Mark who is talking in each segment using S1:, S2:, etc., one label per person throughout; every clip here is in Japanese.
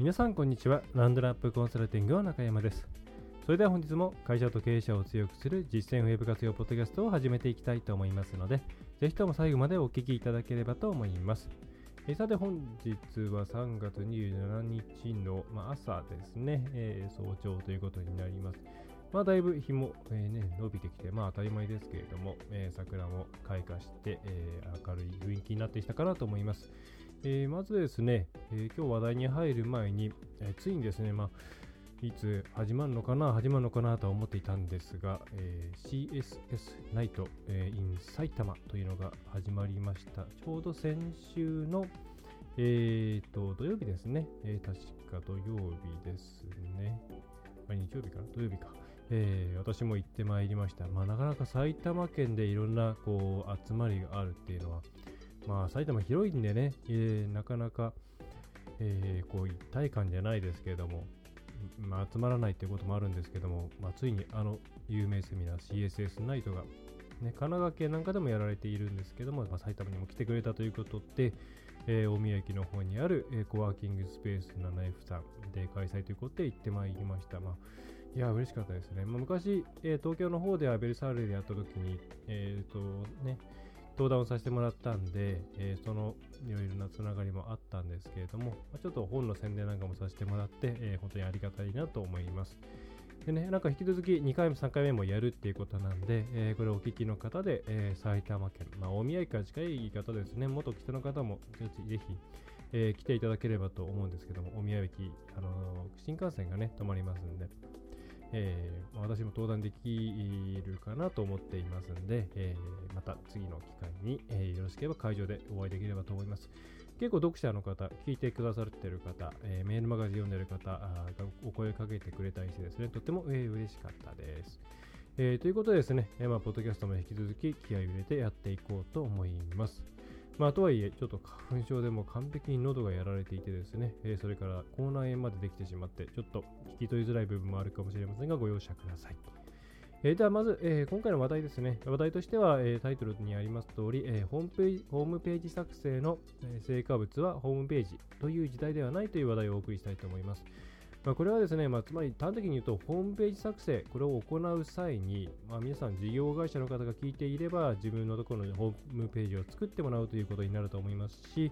S1: 皆さんこんにちはランドラップコンサルティングの中山ですそれでは本日も会社と経営者を強くする実践ウェブ活用ポッドキャストを始めていきたいと思いますのでぜひとも最後までお聞きいただければと思いますえさて本日は3月27日の、まあ、朝ですね、えー、早朝ということになります。まあ、だいぶ日も、えー、ね、伸びてきて、まあ当たり前ですけれども、えー、桜も開花して、え明るい雰囲気になってきたかなと思います。えまずですね、え今日話題に入る前に、えついにですね、まあいつ始まるのかな、始まるのかなと思っていたんですが、えー、CSS ナイト、えー、in 埼玉というのが始まりました。ちょうど先週の、えーと、土曜日ですね、えー、確か土曜日ですね。あ日曜日かな？土曜日か、えー、私も行ってまいりました。まあ、なかなか埼玉県でいろんなこう集まりがあるっていうのは、まあ、埼玉広いんでね、えー、なかなか、えー、こう一体感じゃないですけれども、まあ、集まらないということもあるんですけども、まあ、ついにあの有名セミナー CSS ナイトが、ね、神奈川県なんかでもやられているんですけども、まあ、埼玉にも来てくれたということで、えー、大宮駅の方にある、えー、コワーキングスペース 7F さんで開催ということで行ってまいりました。まあ、いや、嬉しかったですね。まあ、昔、えー、東京の方ではベルサールでやった時に、えっ、とね、登壇をさせてもらったんで、えー、そのいろいろなつながりもあったんですけれども、まあ、ちょっと本の宣伝なんかもさせてもらって、えー、本当にありがたいなと思います。でね、なんか引き続き2回も3回目もやるっていうことなんで、えー、これお聞きの方で、えー、埼玉県、まあ、大宮駅から近い方ですね、元北の方もぜひ、えー、来ていただければと思うんですけども、大宮駅、あの新幹線がね、止まりますんで、えー、私も登壇できるかなと思っていますんで、えー、また次の機会に、えー、よろしければ会場でお会いできればと思います。結構読者の方、聞いてくださっている方、えー、メールマガジン読んでいる方がお声かけてくれたりしてですね、とっても、えー、嬉しかったです。えー、ということでですね、えーまあ、ポッドキャストも引き続き気合を入れてやっていこうと思います。まあ、とはいえ、ちょっと花粉症でも完璧に喉がやられていてですね、えー、それから口内炎までできてしまって、ちょっと聞き取りづらい部分もあるかもしれませんが、ご容赦ください。えー、ではまず、えー、今回の話題ですね。話題としては、えー、タイトルにあります通り、えー、ホームページホームページ作成の、え成果物はホームページという時代ではないという話題をお送りしたいと思います。まあ、これはですね、まあ、つまり端的に言うと、ホームページ作成、これを行う際に、まあ、皆さん事業会社の方が聞いていれば、自分のところのホームページを作ってもらうということになると思いますし、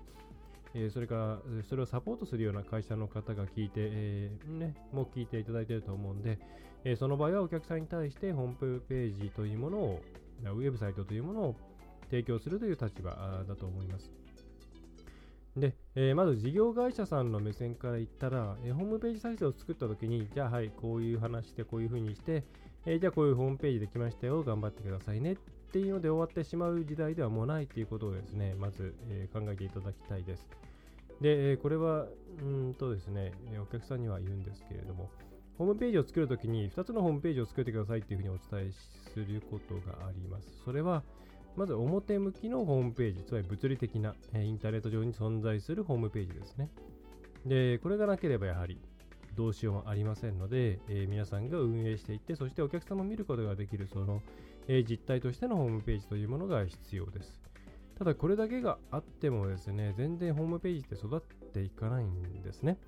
S1: えー、それから、それをサポートするような会社の方が聞いて、えー、ね、も聞いていただいていると思うんで、えー、その場合はお客さんに対してホームページというものを、ウェブサイトというものを提供するという立場だと思います。で、えー、まず事業会社さんの目線から言ったら、えー、ホームページ再生を作ったときに、じゃあはい、こういう話してこういうふうにして、えー、じゃあこういうホームページできましたよ、頑張ってくださいねっていうので終わってしまう時代ではもうないということをですね、まず、え考えていただきたいです。で、えこれは、うんとですね、お客さんには言うんですけれども、ホームページを作るときに2つのホームページを作ってくださいっていうふうにお伝えすることがあります。それは、まず表向きのホームページ、つまり物理的な、えインターネット上に存在するホームページですね。で、これがなければやはりどうしようもありませんので、えー、皆さんが運営していって、そしてお客様を見ることができるその、えー、実態としてのホームページというものが必要です。ただこれだけがあってもですね、全然ホームページって育っていかないんですね。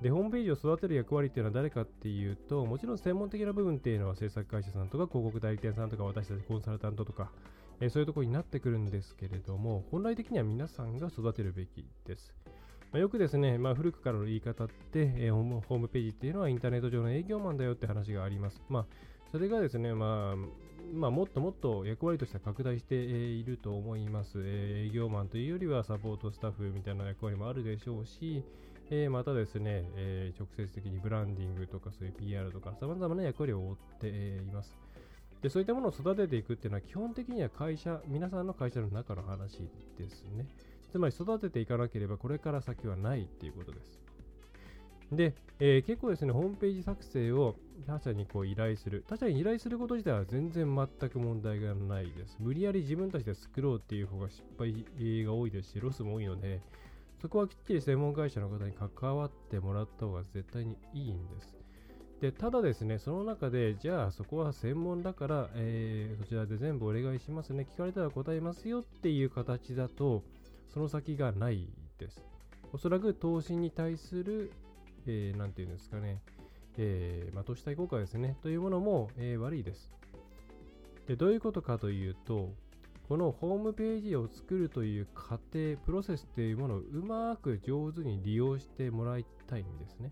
S1: で、ホームページを育てる役割っていうのは誰かっていうと、もちろん専門的な部分っていうのは制作会社さんとか広告代理店さんとか私たちコンサルタントとか、え、そういうところになってくるんですけれども、本来的には皆さんが育てるべきです。まあ、よくですね、まあ、古くからの言い方って、え、ホームページっていうのはインターネット上の営業マンだよって話があります。まあ、それがですね、まあ、まあ、もっともっと役割としては拡大していると思います。え、営業マンというよりはサポートスタッフみたいな役割もあるでしょうし、え、またですね、え、直接的にブランディングとかそういう PR とか様々な役割を負っています。でそういったものを育てていくっていうのは基本的には会社、皆さんの会社の中の話ですね。つまり育てていかなければこれから先はないっていうことです。で、えー、結構ですね、ホームページ作成を他社にこう依頼する。他社に依頼すること自体は全然全く問題がないです。無理やり自分たちで作ろうっていう方が失敗が多いですし、ロスも多いので、そこはきっちり専門会社の方に関わってもらった方が絶対にいいんです。でただですね、その中で、じゃあそこは専門だから、えー、そちらで全部お願いしますね、聞かれたら答えますよっていう形だと、その先がないです。おそらく投資に対する、えー、て言うんですかね、えー、まあ、投資対効果ですね、というものも、えー、悪いです。で。どういうことかというと、このホームページを作るという過程、プロセスというものをうまく上手に利用してもらいたいんですね。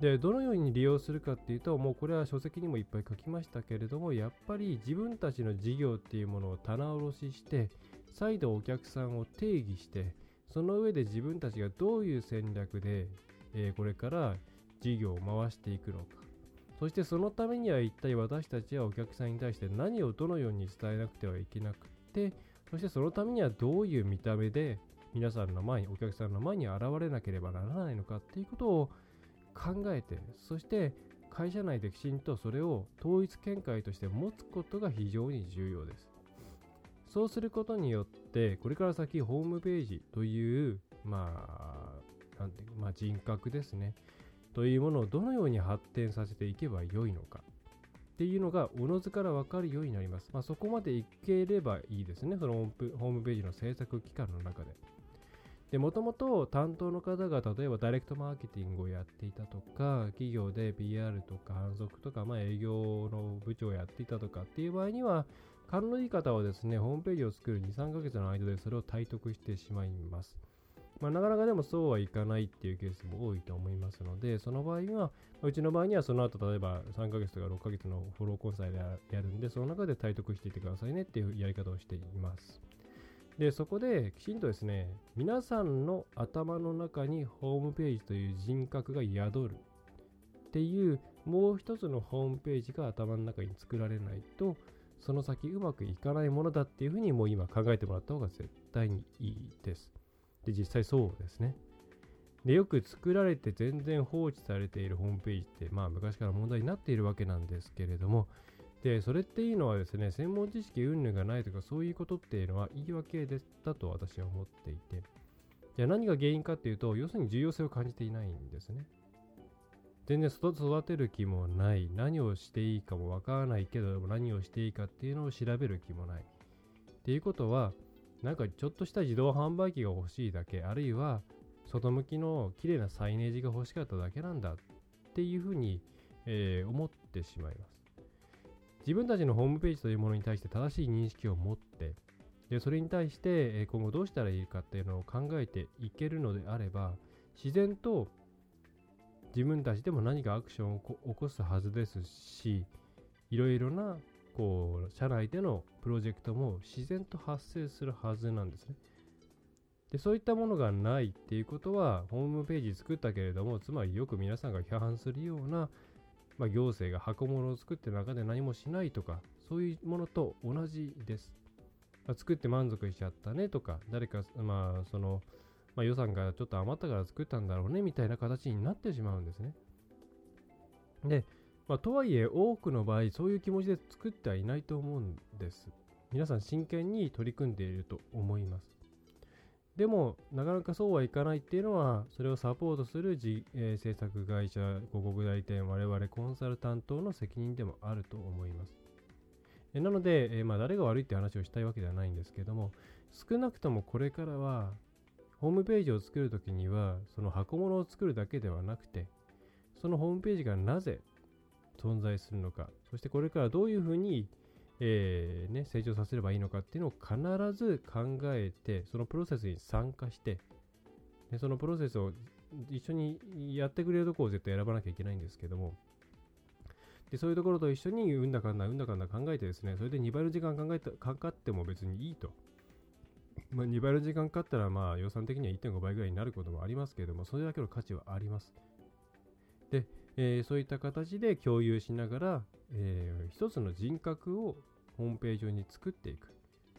S1: で、どのように利用するかっていうと、もうこれは書籍にもいっぱい書きましたけれども、やっぱり自分たちの事業っていうものを棚卸しして、再度お客さんを定義して、その上で自分たちがどういう戦略で、えー、これから事業を回していくのか。そしてそのためには一体私たちはお客さんに対して何をどのように伝えなくてはいけなくて、そしてそのためにはどういう見た目で皆さんの前に、お客さんの前に現れなければならないのかっていうことを考えて、そして会社内できちんとそれを統一見解として持つことが非常に重要です。そうすることによって、これから先ホームページという、まあ、なんていうまあ、人格ですね。というものをどのように発展させていけばよいのか。っていうのが、おのずから分かるようになります。まあ、そこまでいければいいですね。そのホームページの制作期間の中で。で、もともと担当の方が例えばダイレクトマーケティングをやっていたとか、企業で PR とか反則とか、まあ営業の部長をやっていたとかっていう場合には、勘のいい方はですね、ホームページを作る2、3ヶ月の間でそれを体得してしまいます。まあ、なかなかでもそうはいかないっていうケースも多いと思いますので、その場合は、うちの場合にはその後例えば3ヶ月とか6ヶ月のフォローコンサルでやるんで、その中で体得していってくださいねっていうやり方をしています。で、そこできちんとですね、皆さんの頭の中にホームページという人格が宿るっていうもう一つのホームページが頭の中に作られないと、その先うまくいかないものだっていうふうにもう今考えてもらった方が絶対にいいです。で、実際そうですね。で、よく作られて全然放置されているホームページって、まあ昔から問題になっているわけなんですけれども、で、それっていうのはですね、専門知識云々がないとかそういうことっていうのは言い訳でだと私は思っていて、じゃあ何が原因かっていうと、要するに重要性を感じていないんですね。全然育てる気もない。何をしていいかもわからないけど、何をしていいかっていうのを調べる気もない。っていうことは、なんかちょっとした自動販売機が欲しいだけ、あるいは外向きの綺麗なサイネージが欲しかっただけなんだっていうふうに、えー、思ってしまいます。自分たちのホームページというものに対して正しい認識を持って、でそれに対して今後どうしたらいいかっていうのを考えていけるのであれば、自然と自分たちでも何かアクションを起こすはずですし、いろいろなこう社内でのプロジェクトも自然と発生するはずなんですね。でそういったものがないっていうことは、ホームページ作ったけれども、つまりよく皆さんが批判するようなまあ、行政が箱物を作って中で何もしないとか、そういうものと同じです。まあ、作って満足しちゃったねとか、誰か、まあ、その、まあ、予算がちょっと余ったから作ったんだろうねみたいな形になってしまうんですね。で、まあ、とはいえ、多くの場合、そういう気持ちで作ってはいないと思うんです。皆さん真剣に取り組んでいると思います。でも、なかなかそうはいかないっていうのは、それをサポートするじ、えー、制作会社、広告代理店、我々コンサルタントの責任でもあると思います。えなので、えー、まあ、誰が悪いって話をしたいわけではないんですけども、少なくともこれからは、ホームページを作るときには、その箱物を作るだけではなくて、そのホームページがなぜ存在するのか、そしてこれからどういうふうにえーね、成長させればいいのかっていうのを必ず考えて、そのプロセスに参加して、でそのプロセスを一緒にやってくれるとこを絶対選ばなきゃいけないんですけども、でそういうところと一緒にうんだかんだうんだかんだ考えてですね、それで2倍の時間考えたかかっても別にいいと。まあ、2倍の時間かかったらまあ予算的には1.5倍ぐらいになることもありますけれども、それだけの価値はあります。で、えー、そういった形で共有しながら、えー、一つの人格をホームページ上に作っていく。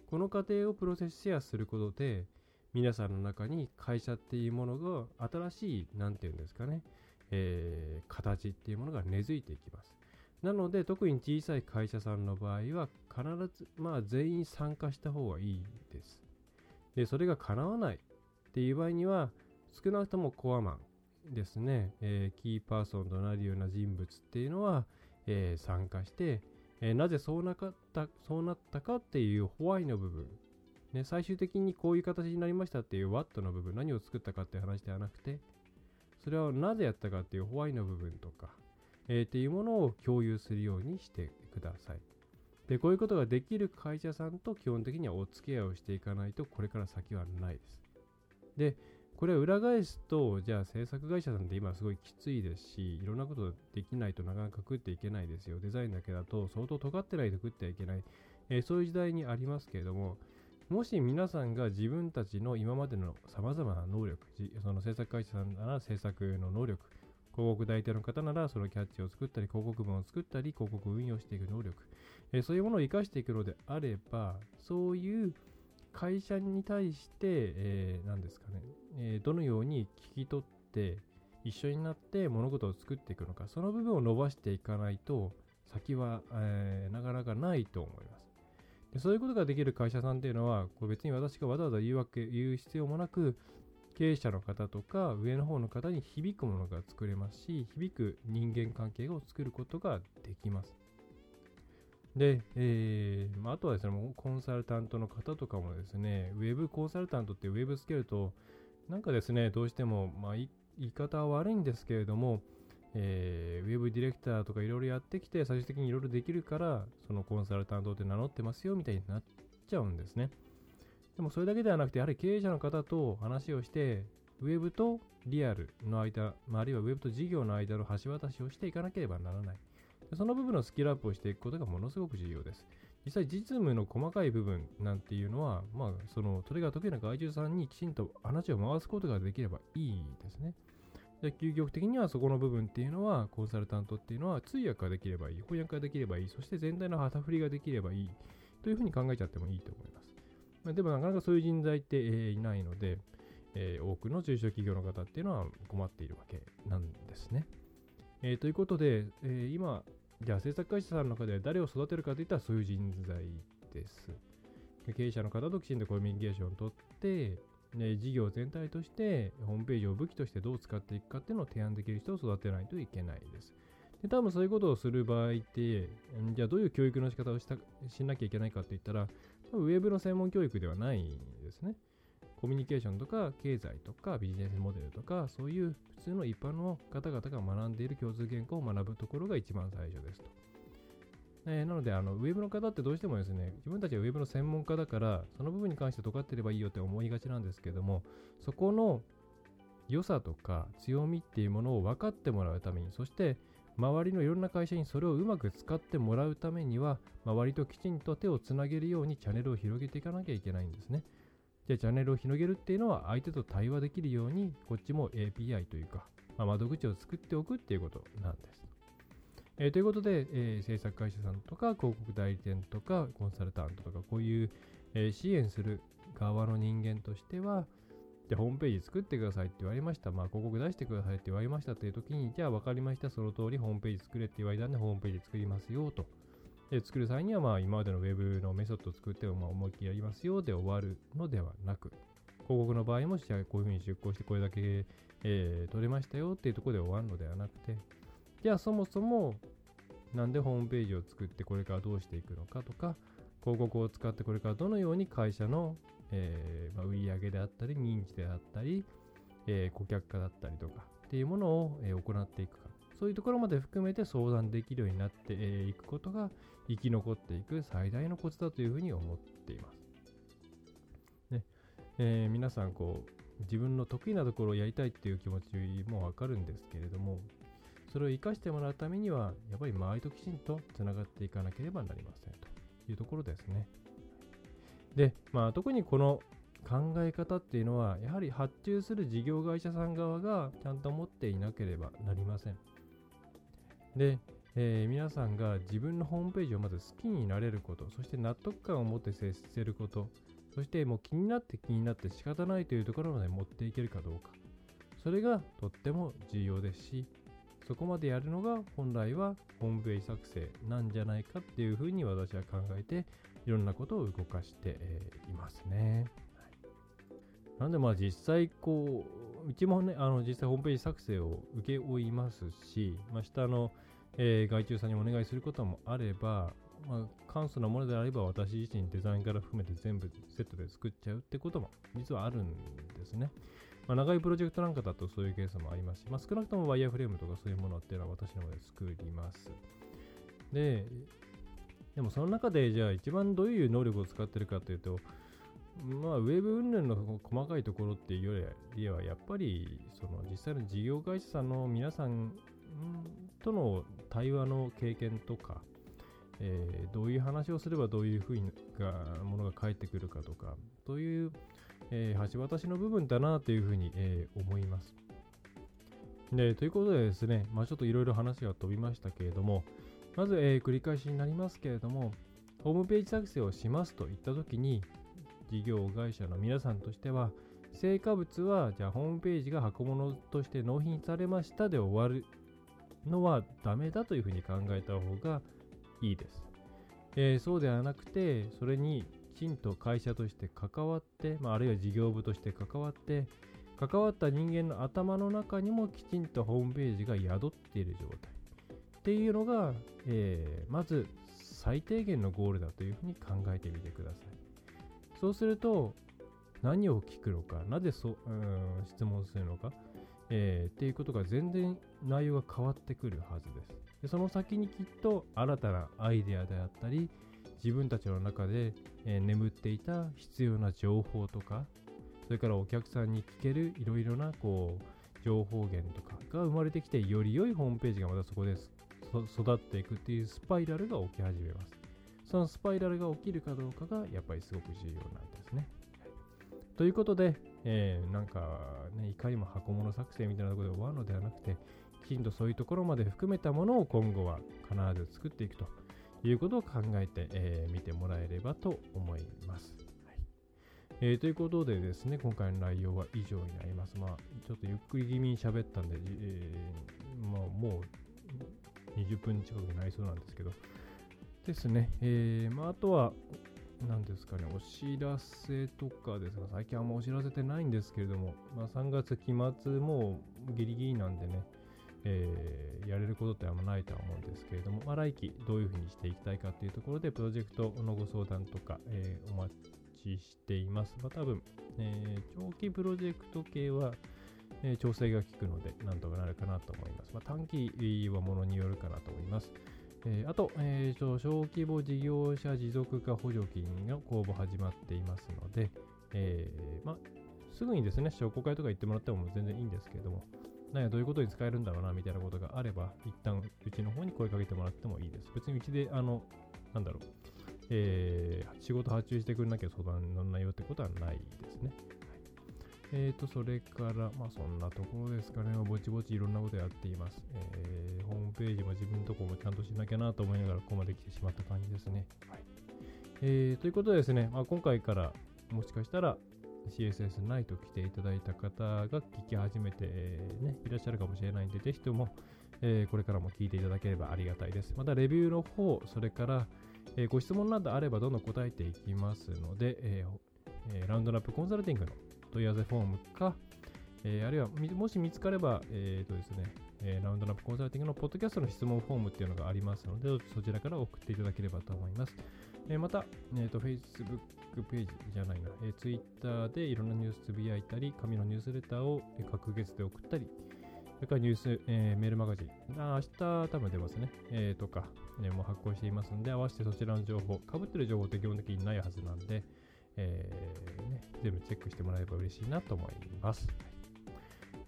S1: この過程をプロセスシェアすることで、皆さんの中に会社っていうものが新しい、なんていうんですかね、えー、形っていうものが根付いていきます。なので、特に小さい会社さんの場合は、必ず、まあ、全員参加した方がいいです。で、それが叶わないっていう場合には、少なくともコアマンですね、えー、キーパーソンとなるような人物っていうのは、えー、参加して、えー、なぜそうなかったそうなったかっていうホワイの部分、ね、最終的にこういう形になりましたっていう What の部分、何を作ったかっていう話ではなくて、それはなぜやったかっていうホワイの部分とか、えー、っていうものを共有するようにしてください。で、こういうことができる会社さんと基本的にはお付き合いをしていかないと、これから先はないです。で、これを裏返すと、じゃあ制作会社さんって今すごいきついですし、いろんなことできないとなかなか食っていけないですよ。デザインだけだと相当尖ってないと食ってはいけない。えー、そういう時代にありますけれども、もし皆さんが自分たちの今までの様々な能力、その制作会社さんなら制作の能力、広告代理店の方ならそのキャッチを作ったり、広告文を作ったり、広告運用していく能力、え、そういうものを活かしていくのであれば、そういう会社に対して、えー、何ですかね、えー、どのように聞き取って一緒になって物事を作っていくのか、その部分を伸ばしていかないと、先は、えー、なかなかないと思いますで。そういうことができる会社さんっていうのは、これ別に私がわざわざ言うわけ、言う必要もなく、経営者の方とか上の方の方に響くものが作れますし、響く人間関係を作ることができます。で、えーまあ、あとはですね、コンサルタントの方とかもですね、ウェブコンサルタントってウェブつけると、なんかですね、どうしても、まあ、言い方は悪いんですけれども、えー、ウェブディレクターとかいろいろやってきて、最終的にいろいろできるから、そのコンサルタントって名乗ってますよみたいになっちゃうんですね。でもそれだけではなくて、やはり経営者の方と話をして、ウェブとリアルの間、まあ、あるいはウェブと事業の間の橋渡しをしていかなければならない。その部分のスキルアップをしていくことがものすごく重要です。実際実務の細かい部分なんていうのは、まあ、その、それが得意な外注さんにきちんと話を回すことができればいいですね。で、究極的にはそこの部分っていうのは、コンサルタントっていうのは通訳ができればいい、翻訳ができればいい、そして全体の旗振りができればいい、というふうに考えちゃってもいいと思います。まあ、でもなかなかそういう人材って、えー、いないので、えー、多くの中小企業の方っていうのは困っているわけなんですね。えー、ということで、えー、今、じゃあ制作会社さんの中で誰を育てるかといったらそういう人材です。経営者の方ときちんとコミュニケーションをとって、ね、事業全体としてホームページを武器としてどう使っていくかっていうのを提案できる人を育てないといけないです。で多分そういうことをする場合って、じゃあどういう教育の仕方をしたしなきゃいけないかって言ったら、ウェブの専門教育ではないんですね。コミュニケーションとか経済とかビジネスモデルとかそういう普通の一般の方々が学んでいる共通言語を学ぶところが一番最初ですと。えー、なのであの、ウェブの方ってどうしてもですね、自分たちはウェブの専門家だから、その部分に関して尖ってればいいよって思いがちなんですけども、そこの良さとか強みっていうものを分かってもらうために、そして周りのいろんな会社にそれをうまく使ってもらうためには、周りときちんと手をつなげるようにチャンネルを広げていかなきゃいけないんですね。で、チャンネルを広げるっていうのは相手と対話できるように、こっちも API というか、まあ、窓口を作っておくっていうことなんです。えー、ということで、えー、制作会社さんとか広告代理店とかコンサルタントとかこういう、えー、支援する側の人間としては、じゃホームページ作ってくださいって言われました。まあ、広告出してくださいって言われましたっていう時に、じゃあ分かりました。その通りホームページ作れって言われたんで、ホームページ作りますよと。で作る際には、まあ、今までの Web のメソッドを作っても、まあ、思いっきりやりますよで終わるのではなく、広告の場合も、じゃあこういうふうに出稿してこれだけ、えー、取れましたよっていうところで終わるのではなくて、じゃあそもそも、なんでホームページを作ってこれからどうしていくのかとか、広告を使ってこれからどのように会社の、えーまあ、売上であったり、認知であったり、えー、顧客化だったりとかっていうものを、えー、行っていくか。そういうところまで含めて相談できるようになってい、くことが生き残っていく最大のコツだというふうに思っています。ねえー、皆さんこう自分の得意なところをやりたいっていう気持ちもわかるんですけれども、それを活かしてもらうためには、やっぱり周りときちんとつながっていかなければなりませんというところですね。で、まあ、特にこの考え方っていうのは、やはり発注する事業会社さん側がちゃんと持っていなければなりません。で、えー、皆さんが自分のホームページをまず好きになれること、そして納得感を持って接せること、そしてもう気になって気になって仕方ないというところまで持っていけるかどうか。それがとっても重要ですし、そこまでやるのが本来はホームページ作成なんじゃないかっていうふうに私は考えていろんなことを動かして、いますね。はいなんでまあ実際こう、うちもね、あの実際ホームページ作成を請け負いますし、まあ、下の、えー、外注さんにお願いすることもあれば、まあ、簡素なものであれば私自身デザインから含めて全部セットで作っちゃうってことも実はあるんですね。まあ、長いプロジェクトなんかだとそういうケースもありますし、まあ、少なくともワイヤーフレームとかそういうものっていうのは私の方で作ります。で、でもその中でじゃあ一番どういう能力を使ってるかというと、まあ、ウェブ云々の細かいところっていうよりは、やっぱり、その実際の事業会社さんの皆さんとの対話の経験とか、えー、どういう話をすればどういうふうにものが返ってくるかとか、そういう、えー、橋渡しの部分だなというふうに、えー、思います。で、ということでですね、まあ、ちょっといろいろ話が飛びましたけれども、まず、えー、繰り返しになりますけれども、ホームページ作成をしますといったときに、事業会社の皆さんとしては、成果物は、じゃあホームページが箱物として納品されましたで終わるのはダメだというふうに考えた方がいいです。えー、そうではなくて、それにきちんと会社として関わって、まあ、あるいは事業部として関わって、関わった人間の頭の中にもきちんとホームページが宿っている状態っていうのが、えー、まず最低限のゴールだというふうに考えてみてください。そうすると、何を聞くのか、なぜそ、うん、質問するのか、えー、っていうことが全然内容が変わってくるはずです。でその先にきっと新たなアイデアであったり、自分たちの中で、えー、眠っていた必要な情報とか、それからお客さんに聞けるいろいろなこう情報源とかが生まれてきて、より良いホームページがまたそこで育っていくっていうスパイラルが起き始めます。そのスパイラルが起きるかどうかがやっぱりすごく重要なんですね。ということで、えー、なんかね、いかにも箱物作成みたいなところで終わるのではなくて、きちんとそういうところまで含めたものを今後は必ず作っていくということを考えてみ、えー、てもらえればと思います。はいえー、ということでですね、今回の内容は以上になります。まあ、ちょっとゆっくり気味に喋ったんで、えー、まあ、もう20分近くになりそうなんですけど、ですね、えー、まあ、あとは、何ですかね、お知らせとかですが、最近あんまお知らせてないんですけれども、まあ、3月期末もギリギリなんでね、えー、やれることってあんまないとは思うんですけれども、まあ、来期どういうふうにしていきたいかというところで、プロジェクトのご相談とか、えー、お待ちしています。まあ、多分、えー、長期プロジェクト系は、え調整が効くので、なんとかなるかなと思います。まあ、短期はものによるかなと思います。えー、あと、えー、小規模事業者持続化補助金の公募始まっていますので、えー、ま、すぐにですね、商工会とか行ってもらっても全然いいんですけれども、何やどういうことに使えるんだろうなみたいなことがあれば、一旦うちの方に声かけてもらってもいいです。別にうちで、あの、なんだろう、えー、仕事発注してくれなきゃ相談乗んないよってことはないですね。えーと、それから、まあそんなところですかね。ぼちぼちいろんなことやっています。えー、ホームページも自分のとこもちゃんとしなきゃなと思いながらここまで来てしまった感じですね。はい。えー、ということでですね、まあ、今回からもしかしたら CSS ないと来ていただいた方が聞き始めて、えー、ね、いらっしゃるかもしれないんで、ぜひとも、えー、これからも聞いていただければありがたいです。また、レビューの方、それから、えー、ご質問などあればどんどん答えていきますので、えー、ラウンドラップコンサルティングの問い合わせフォームか、えー、あるいはもし見つかれば、えーとですねえー、ラウンドナップコンサルティングのポッドキャストの質問フォームっていうのがありますので、そちらから送っていただければと思います。えー、また、えーと、Facebook ページじゃないな、えー、Twitter でいろんなニュースつぶやいたり、紙のニュースレターを各月で送ったり、それからニュース、えー、メールマガジン、あ明日多分出ますね、えー、とか、えー、もう発行していますので、合わせてそちらの情報、かぶってる情報って基本的にないはずなんで、えーね、全部チェックしてもらえば嬉しいなと思います。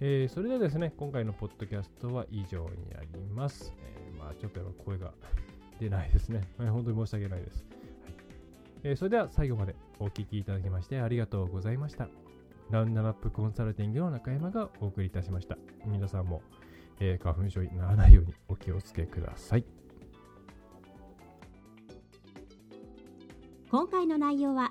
S1: えー、それではですね、今回のポッドキャストは以上になります。えー、まあ、ちょっとやっぱ声が出ないですね。本当に申し訳ないです。はいえー、それでは最後までお聴きいただきましてありがとうございました。ラウンドナップコンサルティングの中山がお送りいたしました。皆さんも、えー、花粉症にならないようにお気をつけください。
S2: 今回の内容は